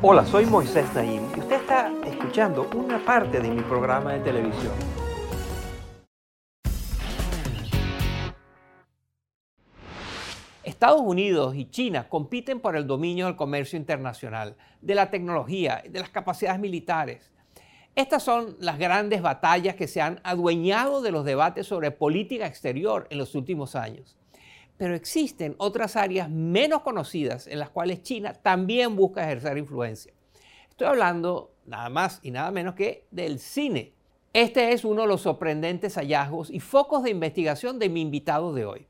Hola, soy Moisés Naim y usted está escuchando una parte de mi programa de televisión. Estados Unidos y China compiten por el dominio del comercio internacional, de la tecnología, de las capacidades militares. Estas son las grandes batallas que se han adueñado de los debates sobre política exterior en los últimos años. Pero existen otras áreas menos conocidas en las cuales China también busca ejercer influencia. Estoy hablando nada más y nada menos que del cine. Este es uno de los sorprendentes hallazgos y focos de investigación de mi invitado de hoy.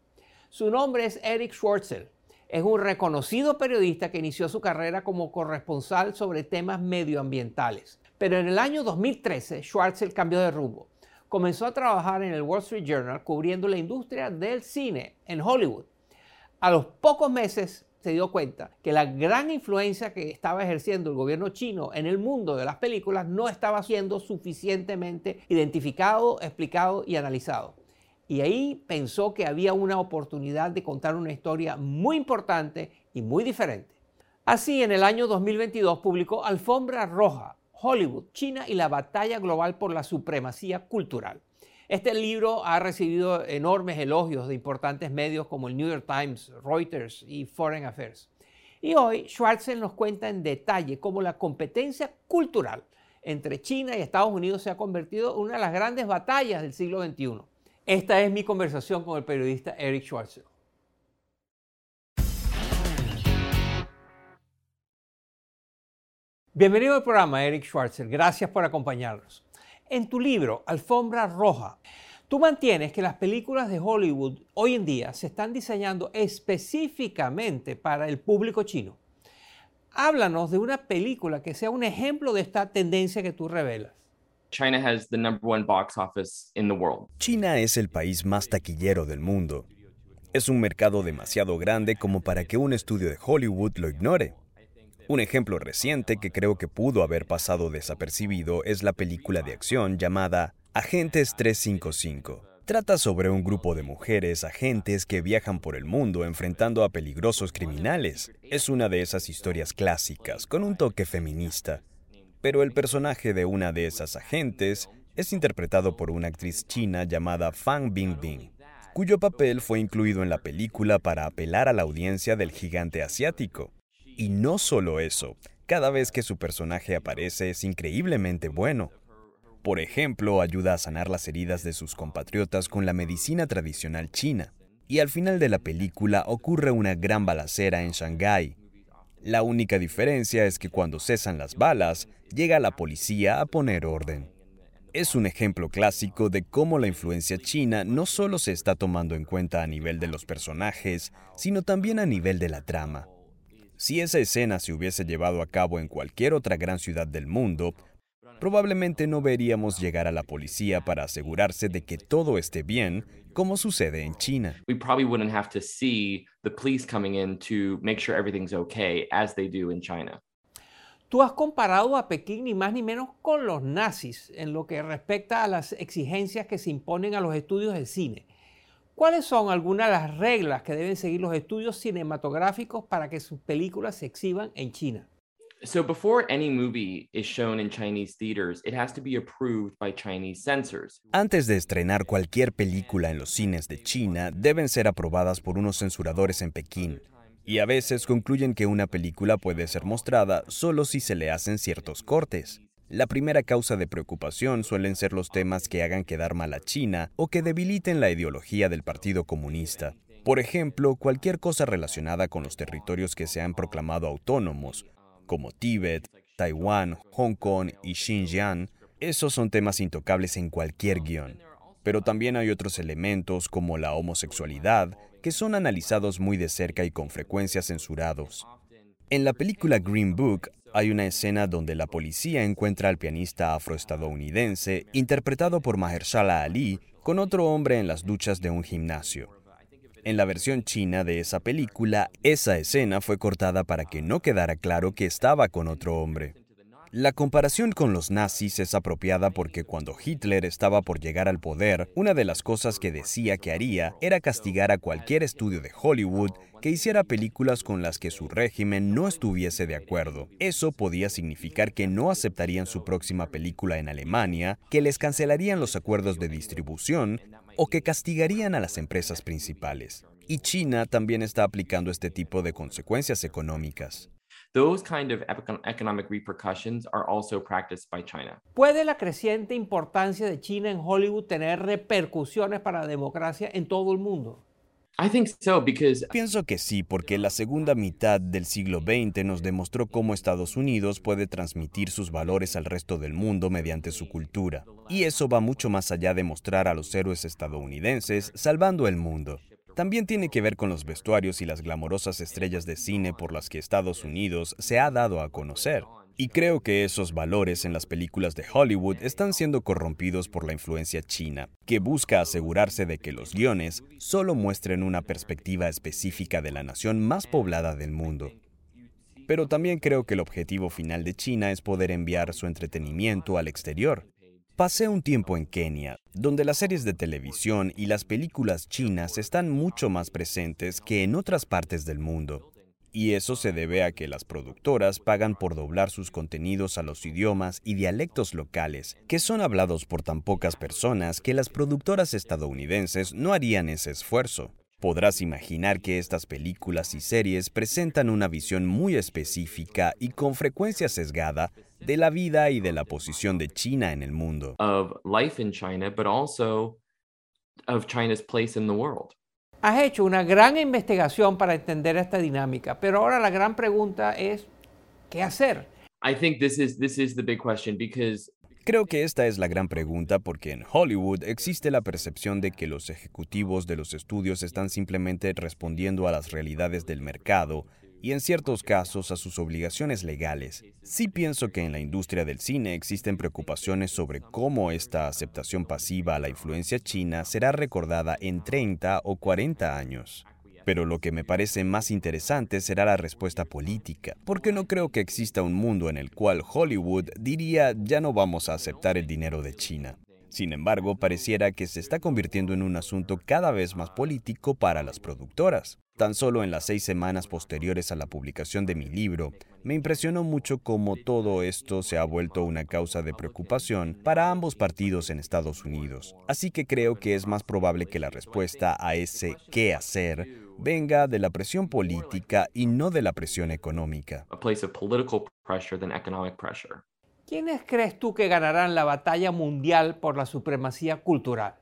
Su nombre es Eric Schwartzel. Es un reconocido periodista que inició su carrera como corresponsal sobre temas medioambientales. Pero en el año 2013, Schwartzel cambió de rumbo comenzó a trabajar en el Wall Street Journal cubriendo la industria del cine en Hollywood. A los pocos meses se dio cuenta que la gran influencia que estaba ejerciendo el gobierno chino en el mundo de las películas no estaba siendo suficientemente identificado, explicado y analizado. Y ahí pensó que había una oportunidad de contar una historia muy importante y muy diferente. Así, en el año 2022 publicó Alfombra Roja, Hollywood, China y la batalla global por la supremacía cultural. Este libro ha recibido enormes elogios de importantes medios como el New York Times, Reuters y Foreign Affairs. Y hoy Schwarzer nos cuenta en detalle cómo la competencia cultural entre China y Estados Unidos se ha convertido en una de las grandes batallas del siglo XXI. Esta es mi conversación con el periodista Eric Schwarzer. Bienvenido al programa, Eric Schwarzer. Gracias por acompañarnos. En tu libro, Alfombra Roja, tú mantienes que las películas de Hollywood hoy en día se están diseñando específicamente para el público chino. Háblanos de una película que sea un ejemplo de esta tendencia que tú revelas. China has the number one box office in the world. China es el país más taquillero del mundo. Es un mercado demasiado grande como para que un estudio de Hollywood lo ignore. Un ejemplo reciente que creo que pudo haber pasado desapercibido es la película de acción llamada Agentes 355. Trata sobre un grupo de mujeres agentes que viajan por el mundo enfrentando a peligrosos criminales. Es una de esas historias clásicas, con un toque feminista. Pero el personaje de una de esas agentes es interpretado por una actriz china llamada Fang Bingbing, cuyo papel fue incluido en la película para apelar a la audiencia del gigante asiático. Y no solo eso, cada vez que su personaje aparece es increíblemente bueno. Por ejemplo, ayuda a sanar las heridas de sus compatriotas con la medicina tradicional china. Y al final de la película ocurre una gran balacera en Shanghái. La única diferencia es que cuando cesan las balas, llega la policía a poner orden. Es un ejemplo clásico de cómo la influencia china no solo se está tomando en cuenta a nivel de los personajes, sino también a nivel de la trama. Si esa escena se hubiese llevado a cabo en cualquier otra gran ciudad del mundo, probablemente no veríamos llegar a la policía para asegurarse de que todo esté bien, como sucede en China. We probably wouldn't have to see the police coming in to make sure everything's okay as they do in China. Tú has comparado a Pekín ni más ni menos con los nazis en lo que respecta a las exigencias que se imponen a los estudios de cine. ¿Cuáles son algunas de las reglas que deben seguir los estudios cinematográficos para que sus películas se exhiban en China? So before any movie is shown in Chinese theaters, it has to be approved by Chinese censors. Antes de estrenar cualquier película en los cines de China, deben ser aprobadas por unos censuradores en Pekín. Y a veces concluyen que una película puede ser mostrada solo si se le hacen ciertos cortes. La primera causa de preocupación suelen ser los temas que hagan quedar mal a China o que debiliten la ideología del Partido Comunista. Por ejemplo, cualquier cosa relacionada con los territorios que se han proclamado autónomos, como Tíbet, Taiwán, Hong Kong y Xinjiang, esos son temas intocables en cualquier guion. Pero también hay otros elementos como la homosexualidad que son analizados muy de cerca y con frecuencia censurados. En la película Green Book hay una escena donde la policía encuentra al pianista afroestadounidense, interpretado por Mahershala Ali, con otro hombre en las duchas de un gimnasio. En la versión china de esa película, esa escena fue cortada para que no quedara claro que estaba con otro hombre. La comparación con los nazis es apropiada porque cuando Hitler estaba por llegar al poder, una de las cosas que decía que haría era castigar a cualquier estudio de Hollywood que hiciera películas con las que su régimen no estuviese de acuerdo. Eso podía significar que no aceptarían su próxima película en Alemania, que les cancelarían los acuerdos de distribución o que castigarían a las empresas principales. Y China también está aplicando este tipo de consecuencias económicas. ¿Puede la creciente importancia de China en Hollywood tener repercusiones para la democracia en todo el mundo? Pienso que sí, porque la segunda mitad del siglo XX nos demostró cómo Estados Unidos puede transmitir sus valores al resto del mundo mediante su cultura. Y eso va mucho más allá de mostrar a los héroes estadounidenses salvando el mundo. También tiene que ver con los vestuarios y las glamorosas estrellas de cine por las que Estados Unidos se ha dado a conocer. Y creo que esos valores en las películas de Hollywood están siendo corrompidos por la influencia china, que busca asegurarse de que los guiones solo muestren una perspectiva específica de la nación más poblada del mundo. Pero también creo que el objetivo final de China es poder enviar su entretenimiento al exterior, Pasé un tiempo en Kenia, donde las series de televisión y las películas chinas están mucho más presentes que en otras partes del mundo. Y eso se debe a que las productoras pagan por doblar sus contenidos a los idiomas y dialectos locales, que son hablados por tan pocas personas que las productoras estadounidenses no harían ese esfuerzo. Podrás imaginar que estas películas y series presentan una visión muy específica y con frecuencia sesgada de la vida y de la posición de China en el mundo. Has hecho una gran investigación para entender esta dinámica, pero ahora la gran pregunta es ¿qué hacer? I think this is this is the big question because Creo que esta es la gran pregunta porque en Hollywood existe la percepción de que los ejecutivos de los estudios están simplemente respondiendo a las realidades del mercado y en ciertos casos a sus obligaciones legales. Sí pienso que en la industria del cine existen preocupaciones sobre cómo esta aceptación pasiva a la influencia china será recordada en 30 o 40 años. Pero lo que me parece más interesante será la respuesta política, porque no creo que exista un mundo en el cual Hollywood diría ya no vamos a aceptar el dinero de China. Sin embargo, pareciera que se está convirtiendo en un asunto cada vez más político para las productoras. Tan solo en las seis semanas posteriores a la publicación de mi libro, me impresionó mucho cómo todo esto se ha vuelto una causa de preocupación para ambos partidos en Estados Unidos. Así que creo que es más probable que la respuesta a ese qué hacer venga de la presión política y no de la presión económica. ¿Quiénes crees tú que ganarán la batalla mundial por la supremacía cultural?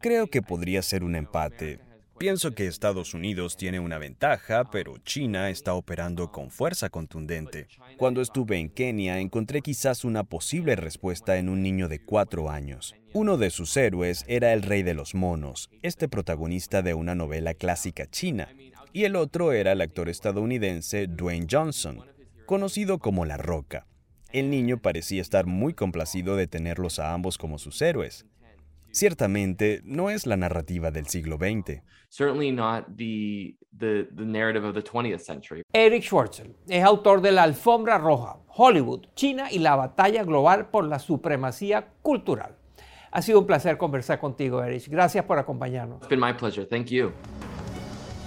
Creo que podría ser un empate. Pienso que Estados Unidos tiene una ventaja, pero China está operando con fuerza contundente. Cuando estuve en Kenia encontré quizás una posible respuesta en un niño de cuatro años. Uno de sus héroes era el rey de los monos, este protagonista de una novela clásica china, y el otro era el actor estadounidense Dwayne Johnson, conocido como La Roca. El niño parecía estar muy complacido de tenerlos a ambos como sus héroes. Ciertamente no es la narrativa del siglo XX. Eric Schwartzel es autor de La Alfombra Roja, Hollywood, China y la batalla global por la supremacía cultural. Ha sido un placer conversar contigo, Eric. Gracias por acompañarnos. It's been my pleasure. Thank you.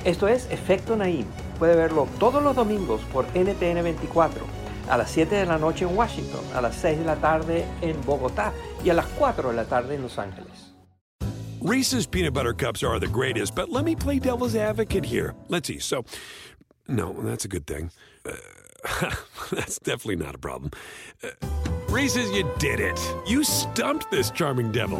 Esto es Efecto Naim. Puede verlo todos los domingos por NTN 24 a las 7 de la noche en Washington, a las 6 de la tarde en Bogotá y a las 4 de la tarde en Los Ángeles. Reese's peanut butter cups are the greatest, but let me play devil's advocate here. Let's see. So, no, that's a good thing. Uh, that's definitely not a problem. Uh, Reese's, you did it. You stumped this charming devil.